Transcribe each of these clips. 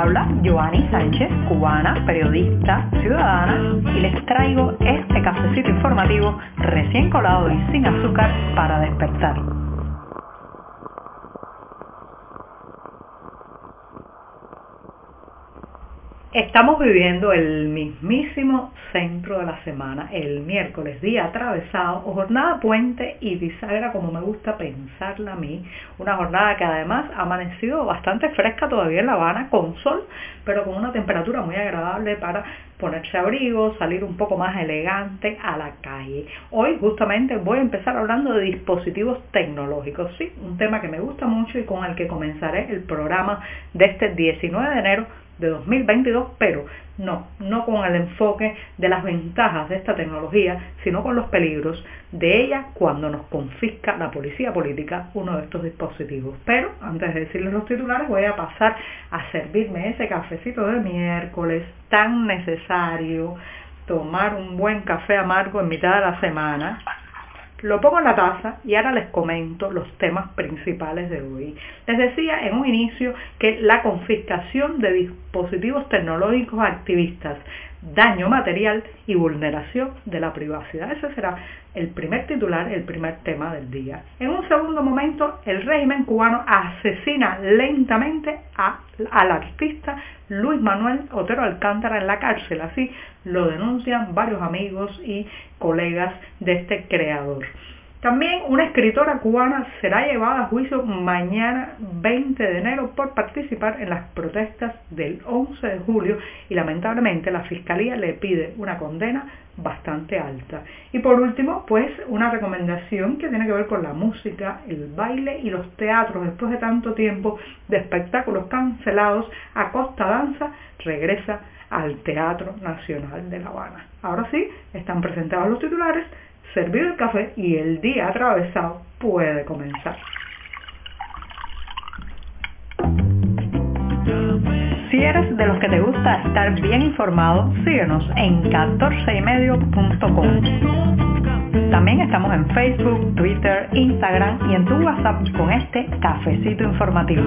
Habla Joanny Sánchez, cubana, periodista, ciudadana, y les traigo este cafecito informativo recién colado y sin azúcar para despertar. Estamos viviendo el mismísimo centro de la semana, el miércoles, día atravesado, jornada puente y bisagra como me gusta pensarla a mí. Una jornada que además ha amanecido bastante fresca todavía en La Habana, con sol, pero con una temperatura muy agradable para ponerse abrigo, salir un poco más elegante a la calle. Hoy justamente voy a empezar hablando de dispositivos tecnológicos, sí, un tema que me gusta mucho y con el que comenzaré el programa de este 19 de enero de 2022, pero no, no con el enfoque de las ventajas de esta tecnología, sino con los peligros de ella cuando nos confisca la policía política uno de estos dispositivos. Pero antes de decirles los titulares, voy a pasar a servirme ese cafecito de miércoles tan necesario, tomar un buen café amargo en mitad de la semana lo pongo en la taza y ahora les comento los temas principales de hoy. Les decía en un inicio que la confiscación de dispositivos tecnológicos activistas daño material y vulneración de la privacidad. Ese será el primer titular, el primer tema del día. En un segundo momento, el régimen cubano asesina lentamente al artista Luis Manuel Otero Alcántara en la cárcel. Así lo denuncian varios amigos y colegas de este creador. También una escritora cubana será llevada a juicio mañana 20 de enero por participar en las protestas del 11 de julio y lamentablemente la fiscalía le pide una condena bastante alta. Y por último, pues una recomendación que tiene que ver con la música, el baile y los teatros. Después de tanto tiempo de espectáculos cancelados, Acosta Danza regresa al Teatro Nacional de La Habana. Ahora sí, están presentados los titulares servir el café y el día atravesado puede comenzar. Si eres de los que te gusta estar bien informado, síguenos en 14ymedio.com. También estamos en Facebook, Twitter, Instagram y en tu WhatsApp con este cafecito informativo.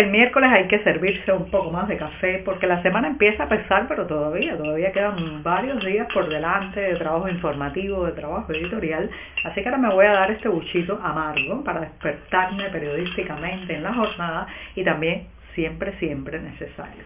El miércoles hay que servirse un poco más de café porque la semana empieza a pesar, pero todavía, todavía quedan varios días por delante de trabajo informativo, de trabajo editorial. Así que ahora me voy a dar este buchito amargo para despertarme periodísticamente en la jornada y también siempre, siempre necesario.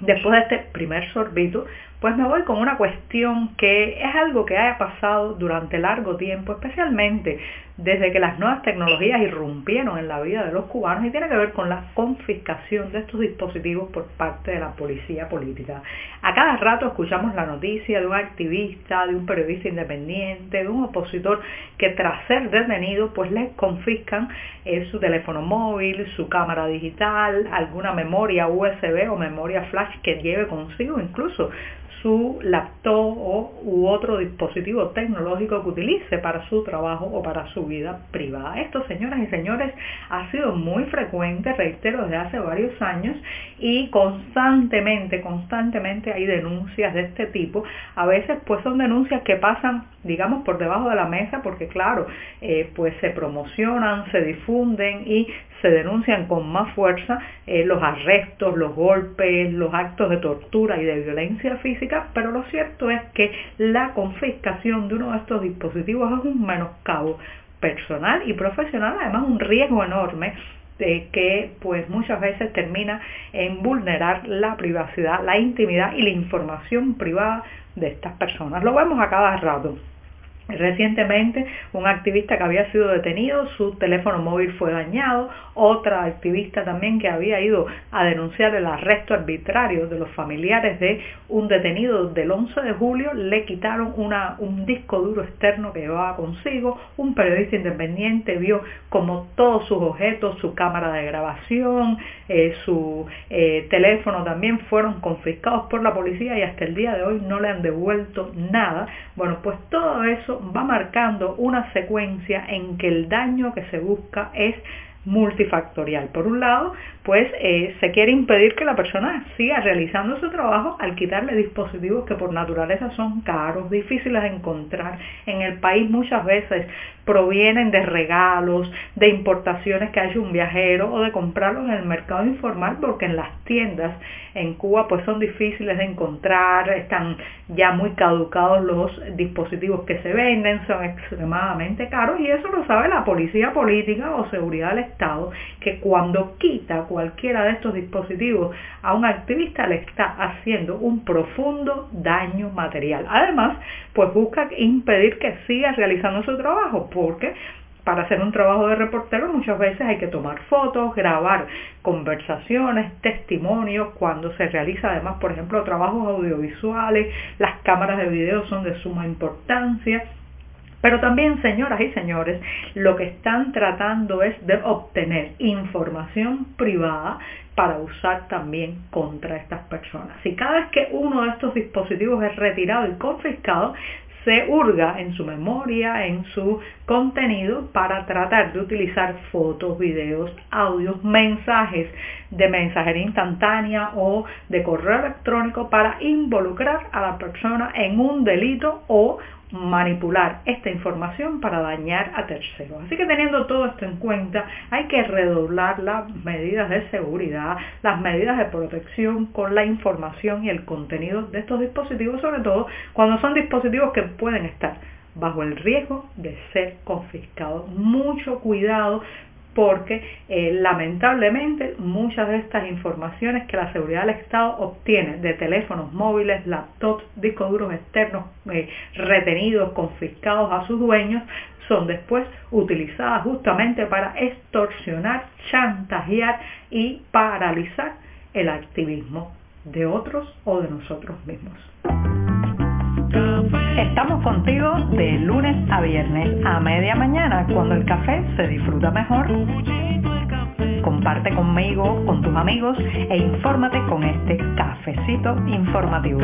Después de este primer sorbito, pues me voy con una cuestión que es algo que haya pasado durante largo tiempo, especialmente desde que las nuevas tecnologías irrumpieron en la vida de los cubanos y tiene que ver con la confiscación de estos dispositivos por parte de la policía política. A cada rato escuchamos la noticia de un activista, de un periodista independiente, de un opositor que tras ser detenido pues les confiscan eh, su teléfono móvil, su cámara digital, alguna memoria USB o memoria flash que lleve consigo incluso su laptop o, u otro dispositivo tecnológico que utilice para su trabajo o para su vida privada. Esto, señoras y señores, ha sido muy frecuente, reitero, desde hace varios años y constantemente, constantemente hay denuncias de este tipo. A veces pues son denuncias que pasan, digamos, por debajo de la mesa porque claro, eh, pues se promocionan, se difunden y se denuncian con más fuerza eh, los arrestos, los golpes, los actos de tortura y de violencia física, pero lo cierto es que la confiscación de uno de estos dispositivos es un menoscabo personal y profesional, además un riesgo enorme de que pues muchas veces termina en vulnerar la privacidad, la intimidad y la información privada de estas personas. Lo vemos a cada rato. Recientemente, un activista que había sido detenido, su teléfono móvil fue dañado, otra activista también que había ido a denunciar el arresto arbitrario de los familiares de un detenido del 11 de julio, le quitaron una, un disco duro externo que llevaba consigo, un periodista independiente vio como todos sus objetos, su cámara de grabación, eh, su eh, teléfono también fueron confiscados por la policía y hasta el día de hoy no le han devuelto nada. Bueno, pues todo eso va marcando una secuencia en que el daño que se busca es multifactorial. Por un lado, pues eh, se quiere impedir que la persona siga realizando su trabajo al quitarle dispositivos que por naturaleza son caros, difíciles de encontrar. En el país muchas veces provienen de regalos, de importaciones que ha hecho un viajero o de comprarlos en el mercado informal porque en las tiendas en Cuba pues son difíciles de encontrar, están ya muy caducados los dispositivos que se venden, son extremadamente caros y eso lo sabe la policía política o seguridad del Estado que cuando quita cualquiera de estos dispositivos a un activista le está haciendo un profundo daño material. Además, pues busca impedir que siga realizando su trabajo porque para hacer un trabajo de reportero muchas veces hay que tomar fotos, grabar conversaciones, testimonios, cuando se realiza además, por ejemplo, trabajos audiovisuales, las cámaras de video son de suma importancia. Pero también, señoras y señores, lo que están tratando es de obtener información privada para usar también contra estas personas. Y cada vez que uno de estos dispositivos es retirado y confiscado, se hurga en su memoria, en su contenido para tratar de utilizar fotos, videos, audios, mensajes de mensajería instantánea o de correo electrónico para involucrar a la persona en un delito o manipular esta información para dañar a terceros. Así que teniendo todo esto en cuenta, hay que redoblar las medidas de seguridad, las medidas de protección con la información y el contenido de estos dispositivos, sobre todo cuando son dispositivos que pueden estar bajo el riesgo de ser confiscados. Mucho cuidado porque eh, lamentablemente muchas de estas informaciones que la seguridad del Estado obtiene de teléfonos móviles, laptops, discos duros externos eh, retenidos, confiscados a sus dueños, son después utilizadas justamente para extorsionar, chantajear y paralizar el activismo de otros o de nosotros mismos. Estamos contigo de lunes a viernes a media mañana cuando el café se disfruta mejor. Comparte conmigo, con tus amigos e infórmate con este cafecito informativo.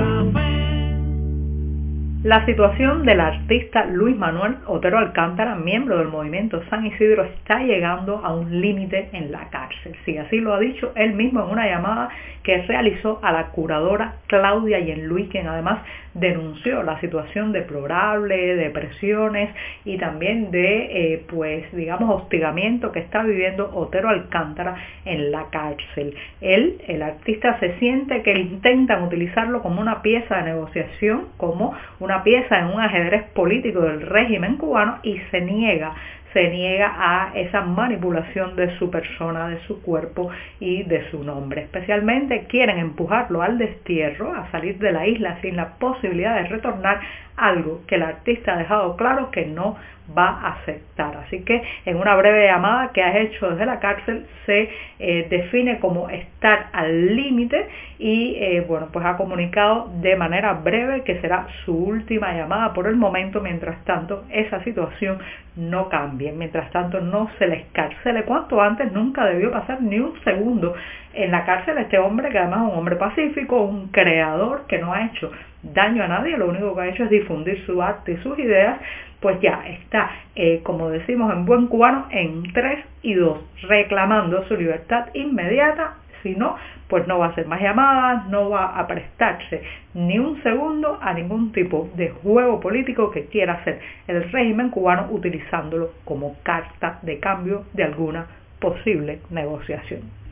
La situación del artista Luis Manuel Otero Alcántara, miembro del movimiento San Isidro, está llegando a un límite en la cárcel. Sí, así lo ha dicho él mismo en una llamada que realizó a la curadora Claudia Yenluí, quien además denunció la situación deplorable, de presiones y también de, eh, pues, digamos, hostigamiento que está viviendo Otero Alcántara en la cárcel. Él, el artista, se siente que intentan utilizarlo como una pieza de negociación, como una pieza en un ajedrez político del régimen cubano y se niega se niega a esa manipulación de su persona, de su cuerpo y de su nombre. Especialmente quieren empujarlo al destierro, a salir de la isla sin la posibilidad de retornar, algo que el artista ha dejado claro que no va a aceptar. Así que en una breve llamada que ha hecho desde la cárcel se eh, define como estar al límite y eh, bueno pues ha comunicado de manera breve que será su última llamada por el momento. Mientras tanto esa situación no cambie, mientras tanto no se le escarcele. Cuanto antes nunca debió pasar ni un segundo en la cárcel este hombre que además es un hombre pacífico, un creador que no ha hecho daño a nadie, lo único que ha hecho es difundir su arte y sus ideas, pues ya está, eh, como decimos en buen cubano, en 3 y 2, reclamando su libertad inmediata, si no, pues no va a hacer más llamadas, no va a prestarse ni un segundo a ningún tipo de juego político que quiera hacer el régimen cubano utilizándolo como carta de cambio de alguna posible negociación.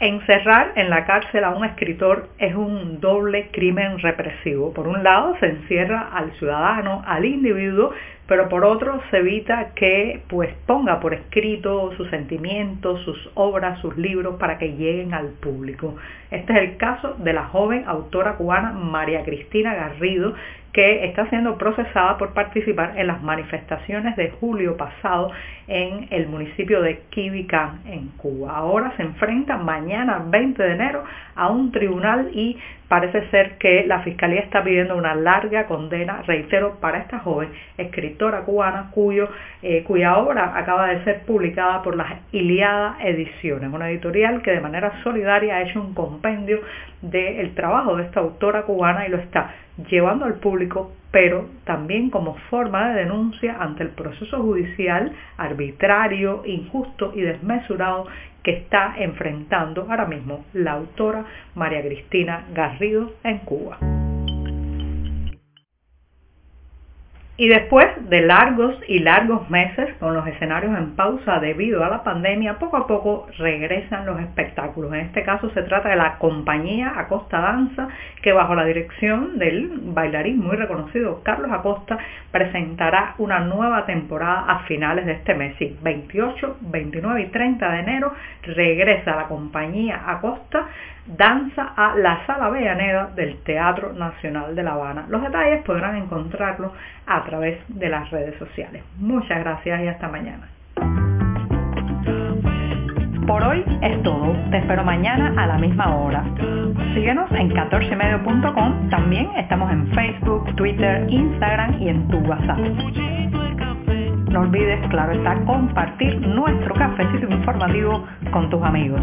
Encerrar en la cárcel a un escritor es un doble crimen represivo. Por un lado, se encierra al ciudadano, al individuo, pero por otro se evita que pues ponga por escrito sus sentimientos, sus obras, sus libros para que lleguen al público. Este es el caso de la joven autora cubana María Cristina Garrido, que está siendo procesada por participar en las manifestaciones de julio pasado en el municipio de Quibicán, en Cuba. Ahora se enfrenta mañana 20 de enero a un tribunal y parece ser que la Fiscalía está pidiendo una larga condena, reitero, para esta joven escritora cubana cuyo, eh, cuya obra acaba de ser publicada por las Iliada Ediciones, una editorial que de manera solidaria ha hecho un compendio del trabajo de esta autora cubana y lo está llevando al público, pero también como forma de denuncia ante el proceso judicial arbitrario, injusto y desmesurado está enfrentando ahora mismo la autora María Cristina Garrido en Cuba. Y después de largos y largos meses con los escenarios en pausa debido a la pandemia, poco a poco regresan los espectáculos. En este caso se trata de la compañía Acosta Danza, que bajo la dirección del bailarín muy reconocido Carlos Acosta presentará una nueva temporada a finales de este mes. Sí, 28, 29 y 30 de enero regresa la compañía Acosta Danza a la Sala Avellaneda del Teatro Nacional de La Habana. Los detalles podrán encontrarlos a través de las redes sociales. Muchas gracias y hasta mañana. Por hoy es todo. Te espero mañana a la misma hora. Síguenos en 14medio.com. También estamos en Facebook, Twitter, Instagram y en tu WhatsApp. No olvides, claro está, compartir nuestro cafecito informativo con tus amigos.